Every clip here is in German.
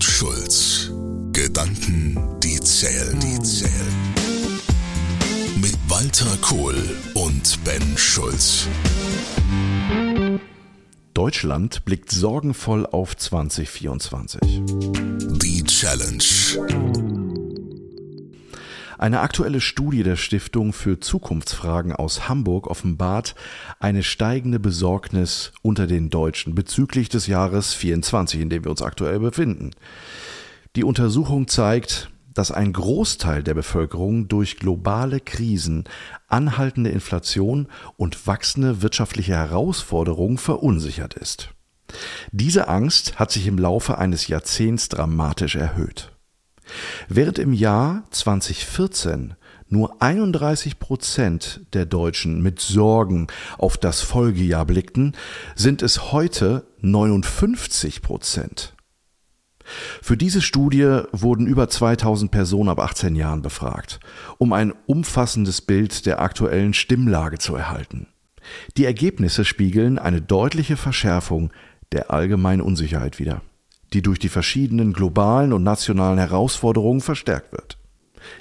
und Schulz. Gedanken, die zählen, die zählen. Mit Walter Kohl und Ben Schulz. Deutschland blickt sorgenvoll auf 2024. Die Challenge. Eine aktuelle Studie der Stiftung für Zukunftsfragen aus Hamburg offenbart eine steigende Besorgnis unter den Deutschen bezüglich des Jahres 24, in dem wir uns aktuell befinden. Die Untersuchung zeigt, dass ein Großteil der Bevölkerung durch globale Krisen, anhaltende Inflation und wachsende wirtschaftliche Herausforderungen verunsichert ist. Diese Angst hat sich im Laufe eines Jahrzehnts dramatisch erhöht. Während im Jahr 2014 nur 31 Prozent der Deutschen mit Sorgen auf das Folgejahr blickten, sind es heute 59 Prozent. Für diese Studie wurden über 2000 Personen ab 18 Jahren befragt, um ein umfassendes Bild der aktuellen Stimmlage zu erhalten. Die Ergebnisse spiegeln eine deutliche Verschärfung der allgemeinen Unsicherheit wider die durch die verschiedenen globalen und nationalen Herausforderungen verstärkt wird.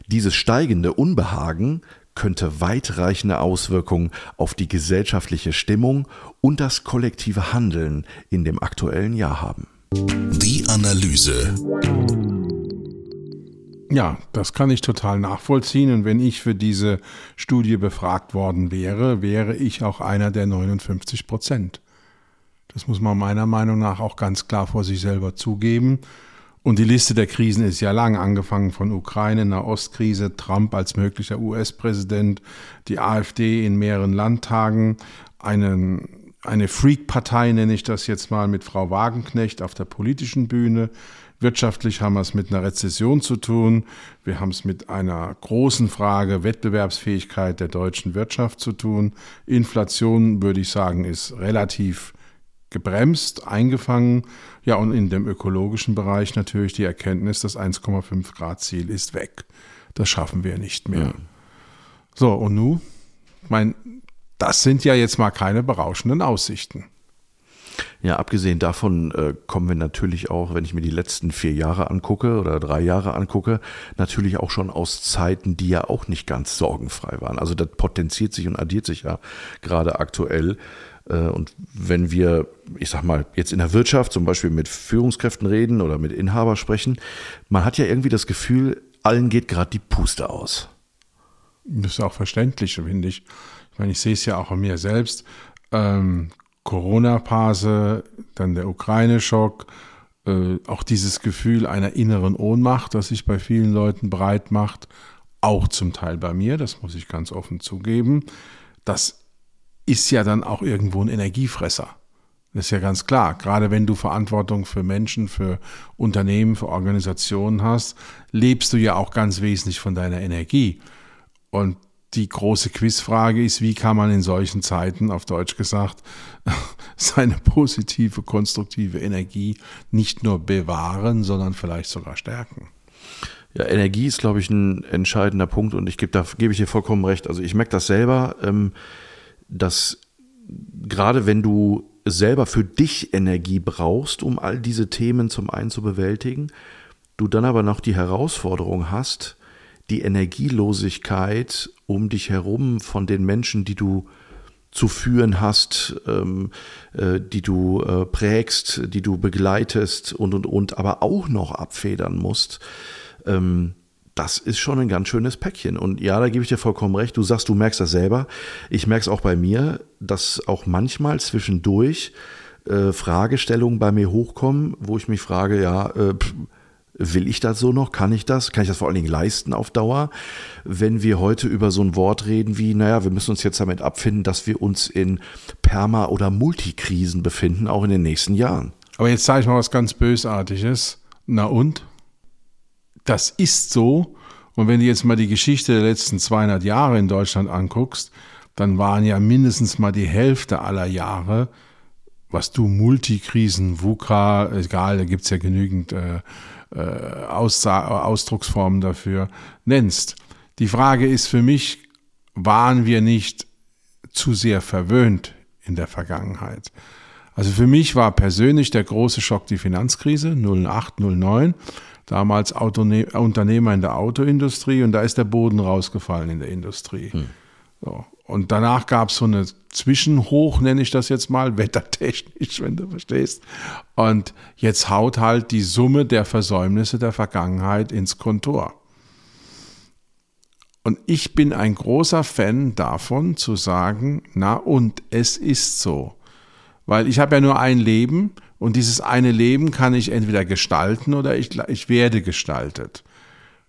Dieses steigende Unbehagen könnte weitreichende Auswirkungen auf die gesellschaftliche Stimmung und das kollektive Handeln in dem aktuellen Jahr haben. Die Analyse. Ja, das kann ich total nachvollziehen. Und wenn ich für diese Studie befragt worden wäre, wäre ich auch einer der 59 Prozent. Das muss man meiner Meinung nach auch ganz klar vor sich selber zugeben. Und die Liste der Krisen ist ja lang, angefangen von Ukraine, Nahostkrise, Trump als möglicher US-Präsident, die AfD in mehreren Landtagen, eine, eine Freak-Partei nenne ich das jetzt mal mit Frau Wagenknecht auf der politischen Bühne. Wirtschaftlich haben wir es mit einer Rezession zu tun. Wir haben es mit einer großen Frage Wettbewerbsfähigkeit der deutschen Wirtschaft zu tun. Inflation, würde ich sagen, ist relativ gebremst, eingefangen. Ja, und in dem ökologischen Bereich natürlich die Erkenntnis, das 1,5 Grad Ziel ist weg. Das schaffen wir nicht mehr. Ja. So, und nun? Ich meine, das sind ja jetzt mal keine berauschenden Aussichten. Ja, abgesehen davon äh, kommen wir natürlich auch, wenn ich mir die letzten vier Jahre angucke oder drei Jahre angucke, natürlich auch schon aus Zeiten, die ja auch nicht ganz sorgenfrei waren. Also das potenziert sich und addiert sich ja gerade aktuell. Äh, und wenn wir, ich sag mal, jetzt in der Wirtschaft zum Beispiel mit Führungskräften reden oder mit Inhaber sprechen, man hat ja irgendwie das Gefühl, allen geht gerade die Puste aus. Das ist auch verständlich, finde ich. Ich meine, ich sehe es ja auch an mir selbst. Ähm, Corona-Phase, dann der Ukraine-Schock, äh, auch dieses Gefühl einer inneren Ohnmacht, das sich bei vielen Leuten breit macht, auch zum Teil bei mir, das muss ich ganz offen zugeben. Das ist ja dann auch irgendwo ein Energiefresser. Das ist ja ganz klar. Gerade wenn du Verantwortung für Menschen, für Unternehmen, für Organisationen hast, lebst du ja auch ganz wesentlich von deiner Energie. Und die große Quizfrage ist, wie kann man in solchen Zeiten, auf Deutsch gesagt, seine positive, konstruktive Energie nicht nur bewahren, sondern vielleicht sogar stärken? Ja, Energie ist, glaube ich, ein entscheidender Punkt und ich gebe, da gebe ich dir vollkommen recht. Also ich merke das selber. Ähm, dass gerade wenn du selber für dich Energie brauchst, um all diese Themen zum einen zu bewältigen, du dann aber noch die Herausforderung hast, die Energielosigkeit um dich herum von den Menschen, die du zu führen hast, ähm, äh, die du äh, prägst, die du begleitest und und und, aber auch noch abfedern musst. Ähm, das ist schon ein ganz schönes Päckchen. Und ja, da gebe ich dir vollkommen recht. Du sagst, du merkst das selber. Ich merke es auch bei mir, dass auch manchmal zwischendurch äh, Fragestellungen bei mir hochkommen, wo ich mich frage, ja, äh, will ich das so noch? Kann ich das? Kann ich das vor allen Dingen leisten auf Dauer? Wenn wir heute über so ein Wort reden wie, naja, wir müssen uns jetzt damit abfinden, dass wir uns in Perma- oder Multikrisen befinden, auch in den nächsten Jahren. Aber jetzt sage ich mal was ganz Bösartiges. Na und? Das ist so. Und wenn du jetzt mal die Geschichte der letzten 200 Jahre in Deutschland anguckst, dann waren ja mindestens mal die Hälfte aller Jahre, was du Multikrisen, VUCA, egal, da gibt's ja genügend äh, äh, Ausdrucksformen dafür, nennst. Die Frage ist für mich, waren wir nicht zu sehr verwöhnt in der Vergangenheit? Also für mich war persönlich der große Schock die Finanzkrise 08, 09 damals Autone Unternehmer in der Autoindustrie und da ist der Boden rausgefallen in der Industrie. Hm. So. Und danach gab es so eine Zwischenhoch, nenne ich das jetzt mal, wettertechnisch, wenn du verstehst. Und jetzt haut halt die Summe der Versäumnisse der Vergangenheit ins Kontor. Und ich bin ein großer Fan davon zu sagen, na und es ist so. Weil ich habe ja nur ein Leben und dieses eine Leben kann ich entweder gestalten oder ich, ich werde gestaltet.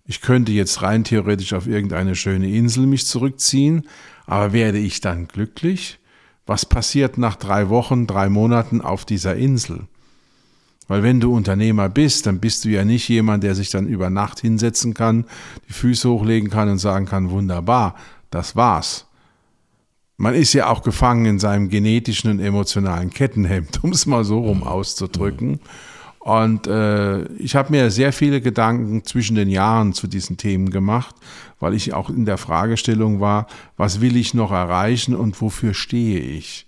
Ich könnte jetzt rein theoretisch auf irgendeine schöne Insel mich zurückziehen, aber werde ich dann glücklich? Was passiert nach drei Wochen, drei Monaten auf dieser Insel? Weil wenn du Unternehmer bist, dann bist du ja nicht jemand, der sich dann über Nacht hinsetzen kann, die Füße hochlegen kann und sagen kann, wunderbar, das war's. Man ist ja auch gefangen in seinem genetischen und emotionalen Kettenhemd, um es mal so rum auszudrücken. Und äh, ich habe mir sehr viele Gedanken zwischen den Jahren zu diesen Themen gemacht, weil ich auch in der Fragestellung war, was will ich noch erreichen und wofür stehe ich?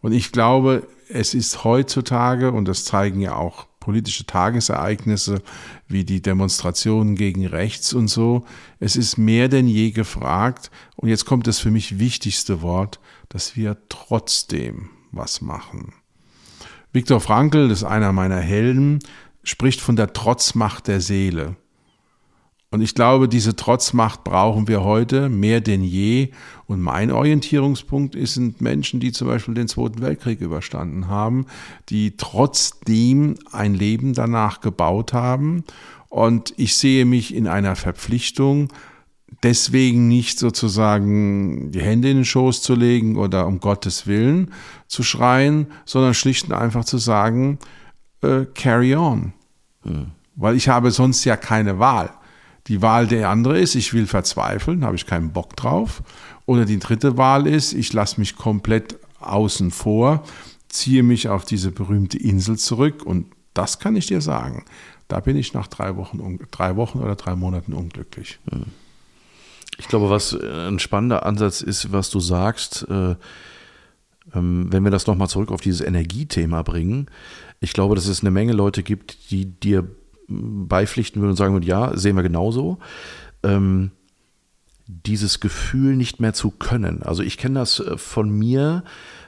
Und ich glaube, es ist heutzutage, und das zeigen ja auch politische Tagesereignisse wie die Demonstrationen gegen rechts und so. Es ist mehr denn je gefragt, und jetzt kommt das für mich wichtigste Wort, dass wir trotzdem was machen. Viktor Frankl, das ist einer meiner Helden, spricht von der Trotzmacht der Seele. Und ich glaube, diese Trotzmacht brauchen wir heute mehr denn je. Und mein Orientierungspunkt sind Menschen, die zum Beispiel den Zweiten Weltkrieg überstanden haben, die trotzdem ein Leben danach gebaut haben. Und ich sehe mich in einer Verpflichtung, deswegen nicht sozusagen die Hände in den Schoß zu legen oder um Gottes Willen zu schreien, sondern schlicht und einfach zu sagen, äh, carry on. Hm. Weil ich habe sonst ja keine Wahl. Die Wahl der andere ist, ich will verzweifeln, habe ich keinen Bock drauf. Oder die dritte Wahl ist, ich lasse mich komplett außen vor, ziehe mich auf diese berühmte Insel zurück und das kann ich dir sagen. Da bin ich nach drei Wochen, drei Wochen oder drei Monaten unglücklich. Ich glaube, was ein spannender Ansatz ist, was du sagst, äh, ähm, wenn wir das nochmal zurück auf dieses Energiethema bringen. Ich glaube, dass es eine Menge Leute gibt, die dir beipflichten würden und sagen würden, ja, sehen wir genauso. Ähm, dieses Gefühl nicht mehr zu können. Also ich kenne das äh, von mir.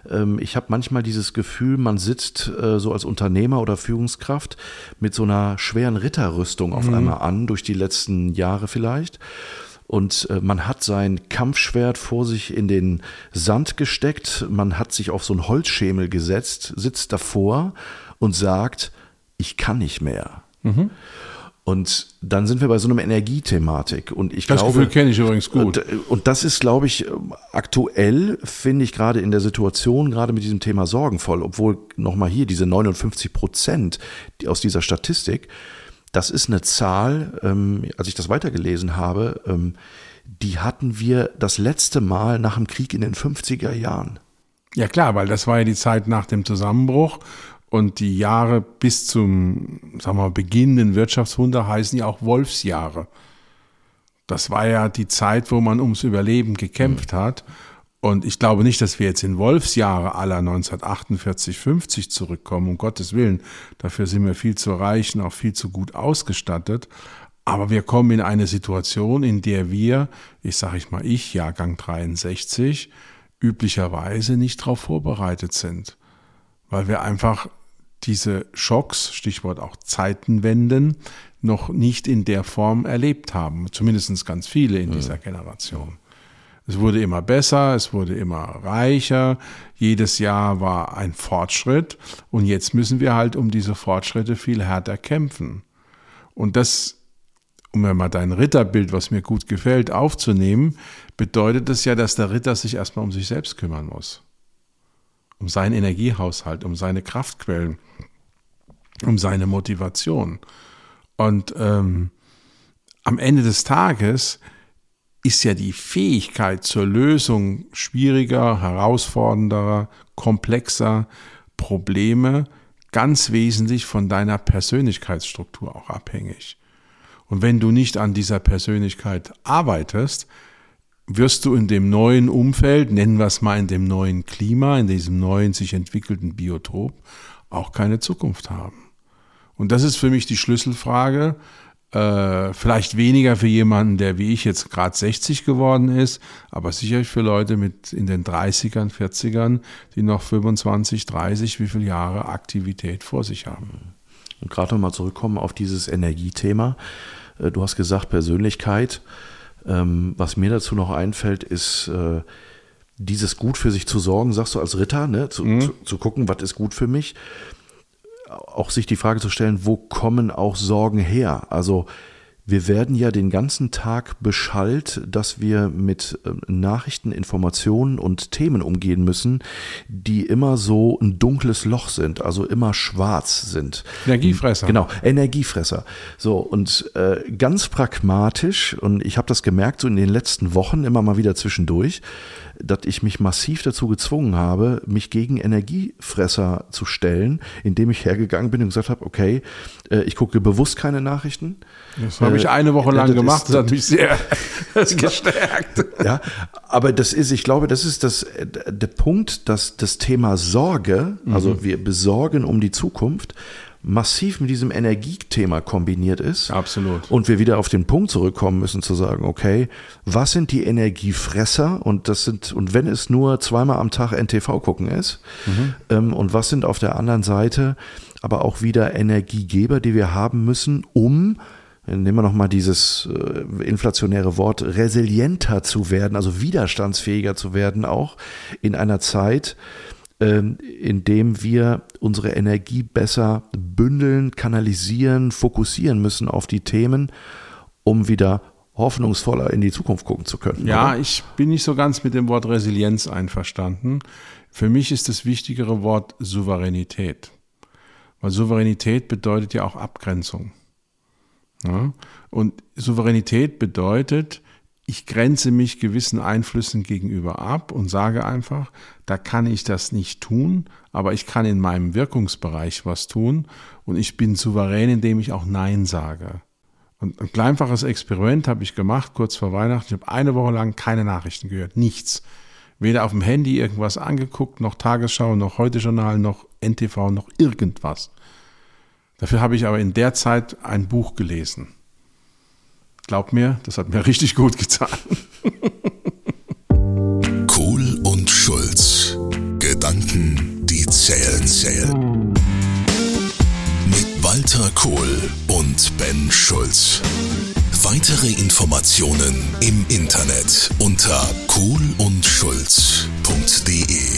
Ähm, ich habe manchmal dieses Gefühl, man sitzt äh, so als Unternehmer oder Führungskraft mit so einer schweren Ritterrüstung auf mhm. einmal an, durch die letzten Jahre vielleicht. Und äh, man hat sein Kampfschwert vor sich in den Sand gesteckt, man hat sich auf so einen Holzschemel gesetzt, sitzt davor und sagt, ich kann nicht mehr. Mhm. Und dann sind wir bei so einer Energiethematik. Und ich das glaube, Gefühl kenne ich übrigens gut. Und das ist, glaube ich, aktuell, finde ich gerade in der Situation, gerade mit diesem Thema sorgenvoll, obwohl nochmal hier diese 59 Prozent aus dieser Statistik, das ist eine Zahl, ähm, als ich das weitergelesen habe, ähm, die hatten wir das letzte Mal nach dem Krieg in den 50er Jahren. Ja klar, weil das war ja die Zeit nach dem Zusammenbruch und die Jahre bis zum, sagen wir mal, beginnenden Wirtschaftswunder heißen ja auch Wolfsjahre. Das war ja die Zeit, wo man ums Überleben gekämpft mhm. hat. Und ich glaube nicht, dass wir jetzt in Wolfsjahre aller 1948, 50 zurückkommen, um Gottes Willen. Dafür sind wir viel zu reich und auch viel zu gut ausgestattet. Aber wir kommen in eine Situation, in der wir, ich sage ich mal ich, Jahrgang 63, üblicherweise nicht darauf vorbereitet sind. Weil wir einfach diese Schocks, Stichwort auch Zeitenwenden, noch nicht in der Form erlebt haben. Zumindest ganz viele in dieser Generation. Es wurde immer besser, es wurde immer reicher, jedes Jahr war ein Fortschritt und jetzt müssen wir halt um diese Fortschritte viel härter kämpfen. Und das, um mir mal dein Ritterbild, was mir gut gefällt, aufzunehmen, bedeutet es ja, dass der Ritter sich erstmal um sich selbst kümmern muss. Um seinen Energiehaushalt, um seine Kraftquellen um seine Motivation. Und ähm, am Ende des Tages ist ja die Fähigkeit zur Lösung schwieriger, herausfordernder, komplexer Probleme ganz wesentlich von deiner Persönlichkeitsstruktur auch abhängig. Und wenn du nicht an dieser Persönlichkeit arbeitest, wirst du in dem neuen Umfeld, nennen wir es mal in dem neuen Klima, in diesem neuen sich entwickelten Biotop, auch keine Zukunft haben. Und das ist für mich die Schlüsselfrage. Äh, vielleicht weniger für jemanden, der wie ich jetzt gerade 60 geworden ist, aber sicherlich für Leute mit in den 30ern, 40ern, die noch 25, 30, wie viele Jahre Aktivität vor sich haben. Und gerade nochmal zurückkommen auf dieses Energiethema. Äh, du hast gesagt, Persönlichkeit. Ähm, was mir dazu noch einfällt, ist äh, dieses gut für sich zu sorgen, sagst du als Ritter, ne? zu, mhm. zu, zu gucken, was ist gut für mich. Auch sich die Frage zu stellen, wo kommen auch Sorgen her? Also wir werden ja den ganzen Tag beschallt, dass wir mit ähm, Nachrichten, Informationen und Themen umgehen müssen, die immer so ein dunkles Loch sind, also immer schwarz sind. Energiefresser. Genau, Energiefresser. So, und äh, ganz pragmatisch, und ich habe das gemerkt, so in den letzten Wochen immer mal wieder zwischendurch, dass ich mich massiv dazu gezwungen habe, mich gegen Energiefresser zu stellen, indem ich hergegangen bin und gesagt habe, okay, äh, ich gucke bewusst keine Nachrichten. Das habe ich eine Woche lang das gemacht, das hat mich sehr gestärkt. Ja, aber das ist, ich glaube, das ist das, der Punkt, dass das Thema Sorge, also mhm. wir besorgen um die Zukunft, massiv mit diesem Energiethema kombiniert ist. Absolut. Und wir wieder auf den Punkt zurückkommen müssen zu sagen, okay, was sind die Energiefresser? Und das sind, und wenn es nur zweimal am Tag NTV gucken ist, mhm. ähm, und was sind auf der anderen Seite aber auch wieder Energiegeber, die wir haben müssen, um nehmen wir nochmal dieses äh, inflationäre Wort, resilienter zu werden, also widerstandsfähiger zu werden, auch in einer Zeit, indem wir unsere Energie besser bündeln, kanalisieren, fokussieren müssen auf die Themen, um wieder hoffnungsvoller in die Zukunft gucken zu können. Ja, oder? ich bin nicht so ganz mit dem Wort Resilienz einverstanden. Für mich ist das wichtigere Wort Souveränität. Weil Souveränität bedeutet ja auch Abgrenzung. Ja? Und Souveränität bedeutet, ich grenze mich gewissen Einflüssen gegenüber ab und sage einfach, da kann ich das nicht tun, aber ich kann in meinem Wirkungsbereich was tun und ich bin souverän, indem ich auch Nein sage. Und ein einfaches Experiment habe ich gemacht, kurz vor Weihnachten. Ich habe eine Woche lang keine Nachrichten gehört, nichts. Weder auf dem Handy irgendwas angeguckt, noch Tagesschau, noch Heute-Journal, noch NTV, noch irgendwas. Dafür habe ich aber in der Zeit ein Buch gelesen. Glaub mir, das hat mir richtig gut getan. Kohl und Schulz. Gedanken, die zählen, zählen. Mit Walter Kohl und Ben Schulz. Weitere Informationen im Internet unter kohlundschulz.de.